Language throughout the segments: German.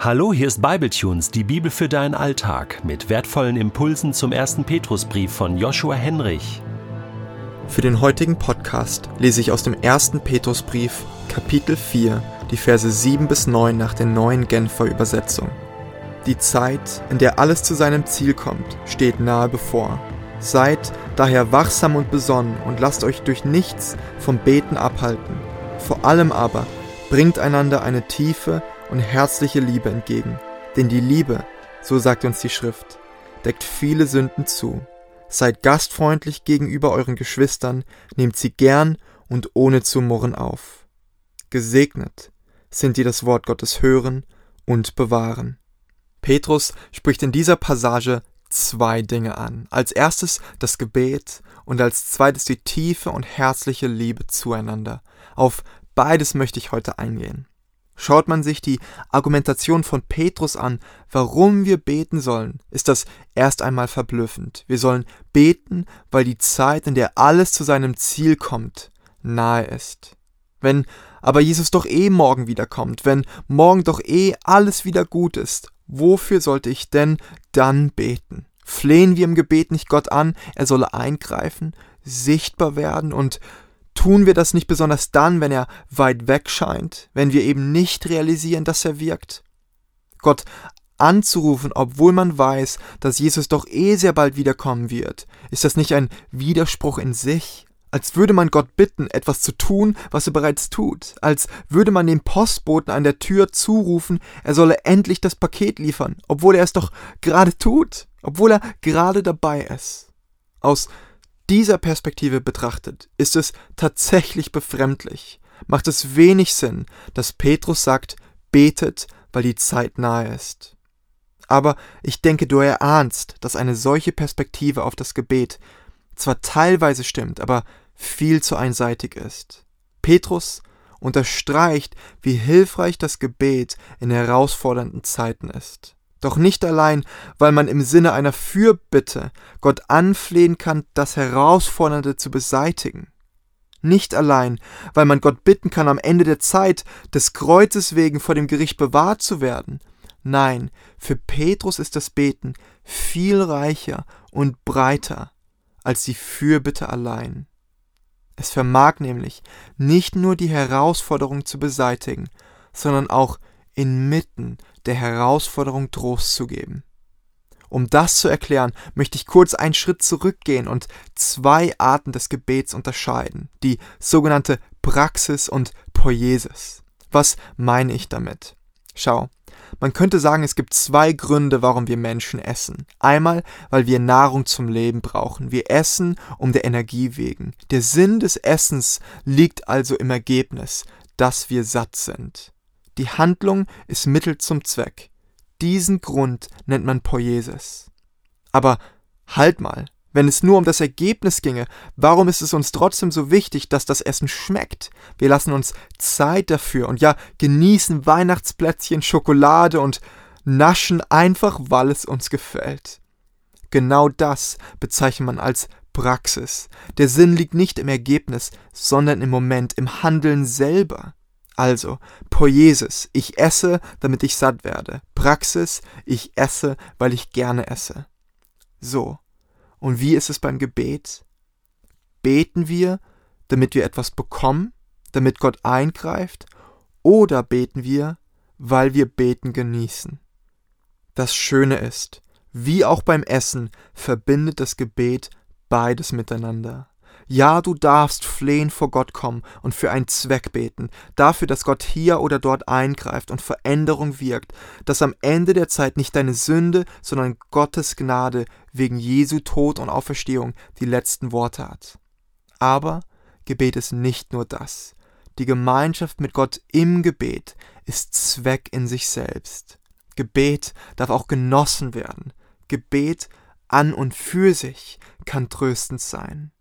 Hallo, hier ist Bibletunes, die Bibel für deinen Alltag, mit wertvollen Impulsen zum ersten Petrusbrief von Joshua Henrich. Für den heutigen Podcast lese ich aus dem ersten Petrusbrief, Kapitel 4, die Verse 7 bis 9 nach der neuen Genfer Übersetzung. Die Zeit, in der alles zu seinem Ziel kommt, steht nahe bevor. Seid daher wachsam und besonnen und lasst euch durch nichts vom Beten abhalten. Vor allem aber bringt einander eine tiefe und herzliche Liebe entgegen. Denn die Liebe, so sagt uns die Schrift, deckt viele Sünden zu. Seid gastfreundlich gegenüber euren Geschwistern, nehmt sie gern und ohne zu murren auf. Gesegnet sind die das Wort Gottes hören und bewahren. Petrus spricht in dieser Passage zwei Dinge an. Als erstes das Gebet und als zweites die tiefe und herzliche Liebe zueinander. Auf beides möchte ich heute eingehen. Schaut man sich die Argumentation von Petrus an, warum wir beten sollen, ist das erst einmal verblüffend. Wir sollen beten, weil die Zeit, in der alles zu seinem Ziel kommt, nahe ist. Wenn aber Jesus doch eh morgen wiederkommt, wenn morgen doch eh alles wieder gut ist, wofür sollte ich denn dann beten? Flehen wir im Gebet nicht Gott an, er solle eingreifen, sichtbar werden und Tun wir das nicht besonders dann, wenn er weit weg scheint, wenn wir eben nicht realisieren, dass er wirkt? Gott anzurufen, obwohl man weiß, dass Jesus doch eh sehr bald wiederkommen wird, ist das nicht ein Widerspruch in sich? Als würde man Gott bitten, etwas zu tun, was er bereits tut, als würde man dem Postboten an der Tür zurufen, er solle endlich das Paket liefern, obwohl er es doch gerade tut, obwohl er gerade dabei ist. Aus dieser Perspektive betrachtet, ist es tatsächlich befremdlich, macht es wenig Sinn, dass Petrus sagt, betet, weil die Zeit nahe ist. Aber ich denke, du erahnst, dass eine solche Perspektive auf das Gebet zwar teilweise stimmt, aber viel zu einseitig ist. Petrus unterstreicht, wie hilfreich das Gebet in herausfordernden Zeiten ist. Doch nicht allein, weil man im Sinne einer Fürbitte Gott anflehen kann, das Herausfordernde zu beseitigen. Nicht allein, weil man Gott bitten kann, am Ende der Zeit des Kreuzes wegen vor dem Gericht bewahrt zu werden. Nein, für Petrus ist das Beten viel reicher und breiter als die Fürbitte allein. Es vermag nämlich nicht nur die Herausforderung zu beseitigen, sondern auch inmitten der Herausforderung Trost zu geben. Um das zu erklären, möchte ich kurz einen Schritt zurückgehen und zwei Arten des Gebets unterscheiden, die sogenannte Praxis und Poiesis. Was meine ich damit? Schau, man könnte sagen, es gibt zwei Gründe, warum wir Menschen essen. Einmal, weil wir Nahrung zum Leben brauchen. Wir essen um der Energie wegen. Der Sinn des Essens liegt also im Ergebnis, dass wir satt sind. Die Handlung ist Mittel zum Zweck. Diesen Grund nennt man Poiesis. Aber halt mal, wenn es nur um das Ergebnis ginge, warum ist es uns trotzdem so wichtig, dass das Essen schmeckt? Wir lassen uns Zeit dafür und ja, genießen Weihnachtsplätzchen, Schokolade und naschen einfach, weil es uns gefällt. Genau das bezeichnet man als Praxis. Der Sinn liegt nicht im Ergebnis, sondern im Moment, im Handeln selber. Also, Poiesis, ich esse, damit ich satt werde. Praxis, ich esse, weil ich gerne esse. So. Und wie ist es beim Gebet? Beten wir, damit wir etwas bekommen, damit Gott eingreift, oder beten wir, weil wir beten genießen? Das Schöne ist, wie auch beim Essen verbindet das Gebet beides miteinander. Ja, du darfst flehen vor Gott kommen und für einen Zweck beten, dafür, dass Gott hier oder dort eingreift und Veränderung wirkt, dass am Ende der Zeit nicht deine Sünde, sondern Gottes Gnade wegen Jesu Tod und Auferstehung die letzten Worte hat. Aber Gebet ist nicht nur das. Die Gemeinschaft mit Gott im Gebet ist Zweck in sich selbst. Gebet darf auch genossen werden. Gebet an und für sich kann tröstend sein.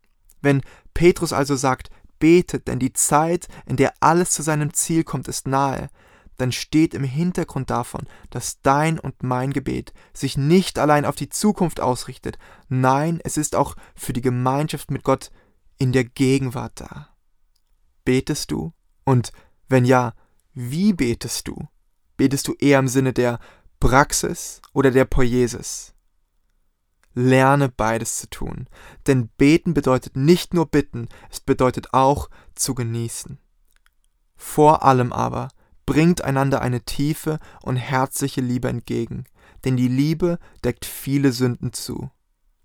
Wenn Petrus also sagt, betet, denn die Zeit, in der alles zu seinem Ziel kommt, ist nahe, dann steht im Hintergrund davon, dass dein und mein Gebet sich nicht allein auf die Zukunft ausrichtet, nein, es ist auch für die Gemeinschaft mit Gott in der Gegenwart da. Betest du? Und wenn ja, wie betest du? Betest du eher im Sinne der Praxis oder der Poiesis? Lerne beides zu tun, denn beten bedeutet nicht nur bitten, es bedeutet auch zu genießen. Vor allem aber bringt einander eine tiefe und herzliche Liebe entgegen, denn die Liebe deckt viele Sünden zu.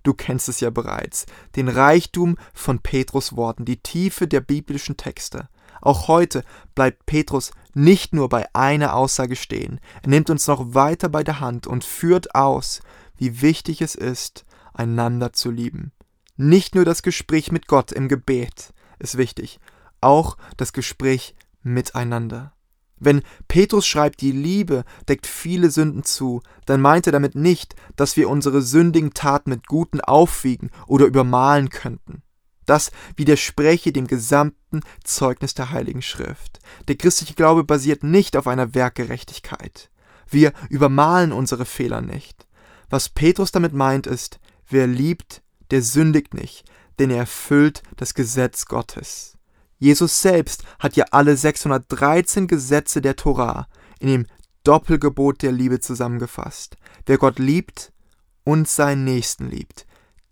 Du kennst es ja bereits, den Reichtum von Petrus Worten, die Tiefe der biblischen Texte. Auch heute bleibt Petrus nicht nur bei einer Aussage stehen, er nimmt uns noch weiter bei der Hand und führt aus, wie wichtig es ist, einander zu lieben. Nicht nur das Gespräch mit Gott im Gebet ist wichtig, auch das Gespräch miteinander. Wenn Petrus schreibt, die Liebe deckt viele Sünden zu, dann meint er damit nicht, dass wir unsere sündigen Taten mit guten aufwiegen oder übermalen könnten. Das widerspräche dem gesamten Zeugnis der Heiligen Schrift. Der christliche Glaube basiert nicht auf einer Werkgerechtigkeit. Wir übermalen unsere Fehler nicht. Was Petrus damit meint ist, wer liebt, der sündigt nicht, denn er erfüllt das Gesetz Gottes. Jesus selbst hat ja alle 613 Gesetze der Torah in dem Doppelgebot der Liebe zusammengefasst. Wer Gott liebt und seinen Nächsten liebt,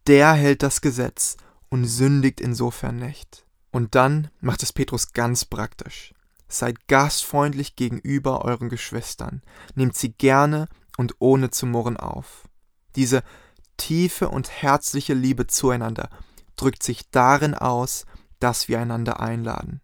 der hält das Gesetz und sündigt insofern nicht. Und dann macht es Petrus ganz praktisch. Seid gastfreundlich gegenüber euren Geschwistern, nehmt sie gerne und ohne zu murren auf. Diese tiefe und herzliche Liebe zueinander drückt sich darin aus, dass wir einander einladen.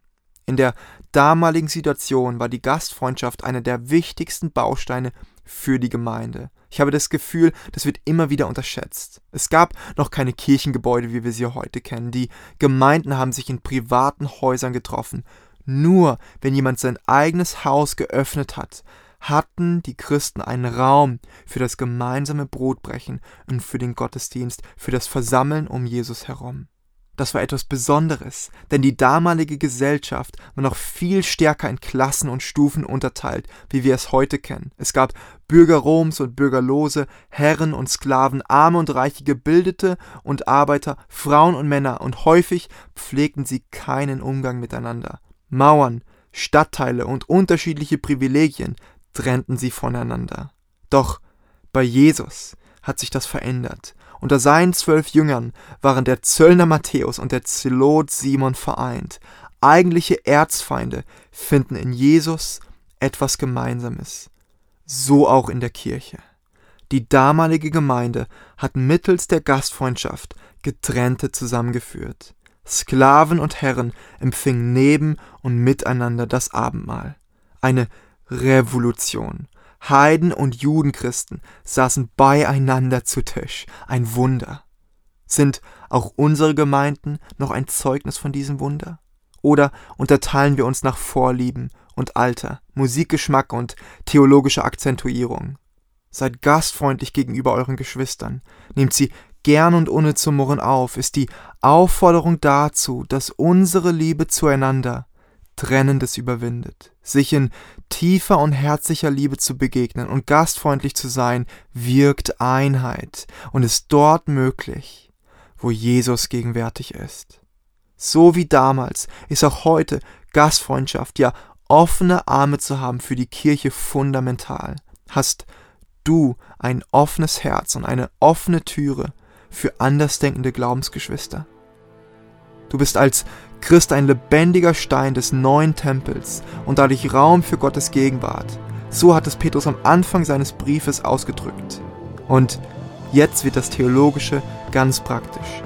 In der damaligen Situation war die Gastfreundschaft einer der wichtigsten Bausteine für die Gemeinde. Ich habe das Gefühl, das wird immer wieder unterschätzt. Es gab noch keine Kirchengebäude, wie wir sie heute kennen. Die Gemeinden haben sich in privaten Häusern getroffen. Nur wenn jemand sein eigenes Haus geöffnet hat, hatten die Christen einen Raum für das gemeinsame Brotbrechen und für den Gottesdienst, für das Versammeln um Jesus herum. Das war etwas Besonderes, denn die damalige Gesellschaft war noch viel stärker in Klassen und Stufen unterteilt, wie wir es heute kennen. Es gab Bürger Roms und Bürgerlose, Herren und Sklaven, Arme und Reiche, Gebildete und Arbeiter, Frauen und Männer, und häufig pflegten sie keinen Umgang miteinander. Mauern, Stadtteile und unterschiedliche Privilegien trennten sie voneinander. Doch bei Jesus hat sich das verändert. Unter seinen zwölf Jüngern waren der Zöllner Matthäus und der Zelot Simon vereint. Eigentliche Erzfeinde finden in Jesus etwas Gemeinsames. So auch in der Kirche. Die damalige Gemeinde hat mittels der Gastfreundschaft Getrennte zusammengeführt. Sklaven und Herren empfingen neben und miteinander das Abendmahl. Eine Revolution. Heiden und Judenchristen saßen beieinander zu Tisch. Ein Wunder. Sind auch unsere Gemeinden noch ein Zeugnis von diesem Wunder? Oder unterteilen wir uns nach Vorlieben und Alter, Musikgeschmack und theologischer Akzentuierung? Seid gastfreundlich gegenüber euren Geschwistern, nehmt sie gern und ohne zu murren auf, ist die Aufforderung dazu, dass unsere Liebe zueinander Trennendes überwindet. Sich in tiefer und herzlicher Liebe zu begegnen und gastfreundlich zu sein, wirkt Einheit und ist dort möglich, wo Jesus gegenwärtig ist. So wie damals ist auch heute Gastfreundschaft, ja offene Arme zu haben für die Kirche fundamental. Hast du ein offenes Herz und eine offene Türe für andersdenkende Glaubensgeschwister? Du bist als Christ ein lebendiger Stein des neuen Tempels und dadurch Raum für Gottes Gegenwart. So hat es Petrus am Anfang seines Briefes ausgedrückt. Und jetzt wird das Theologische ganz praktisch.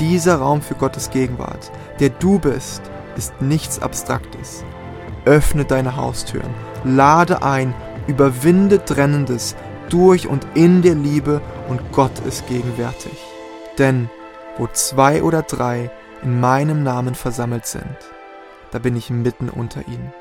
Dieser Raum für Gottes Gegenwart, der du bist, ist nichts Abstraktes. Öffne deine Haustüren, lade ein, überwinde Trennendes durch und in der Liebe und Gott ist gegenwärtig. Denn wo zwei oder drei in meinem Namen versammelt sind, da bin ich mitten unter ihnen.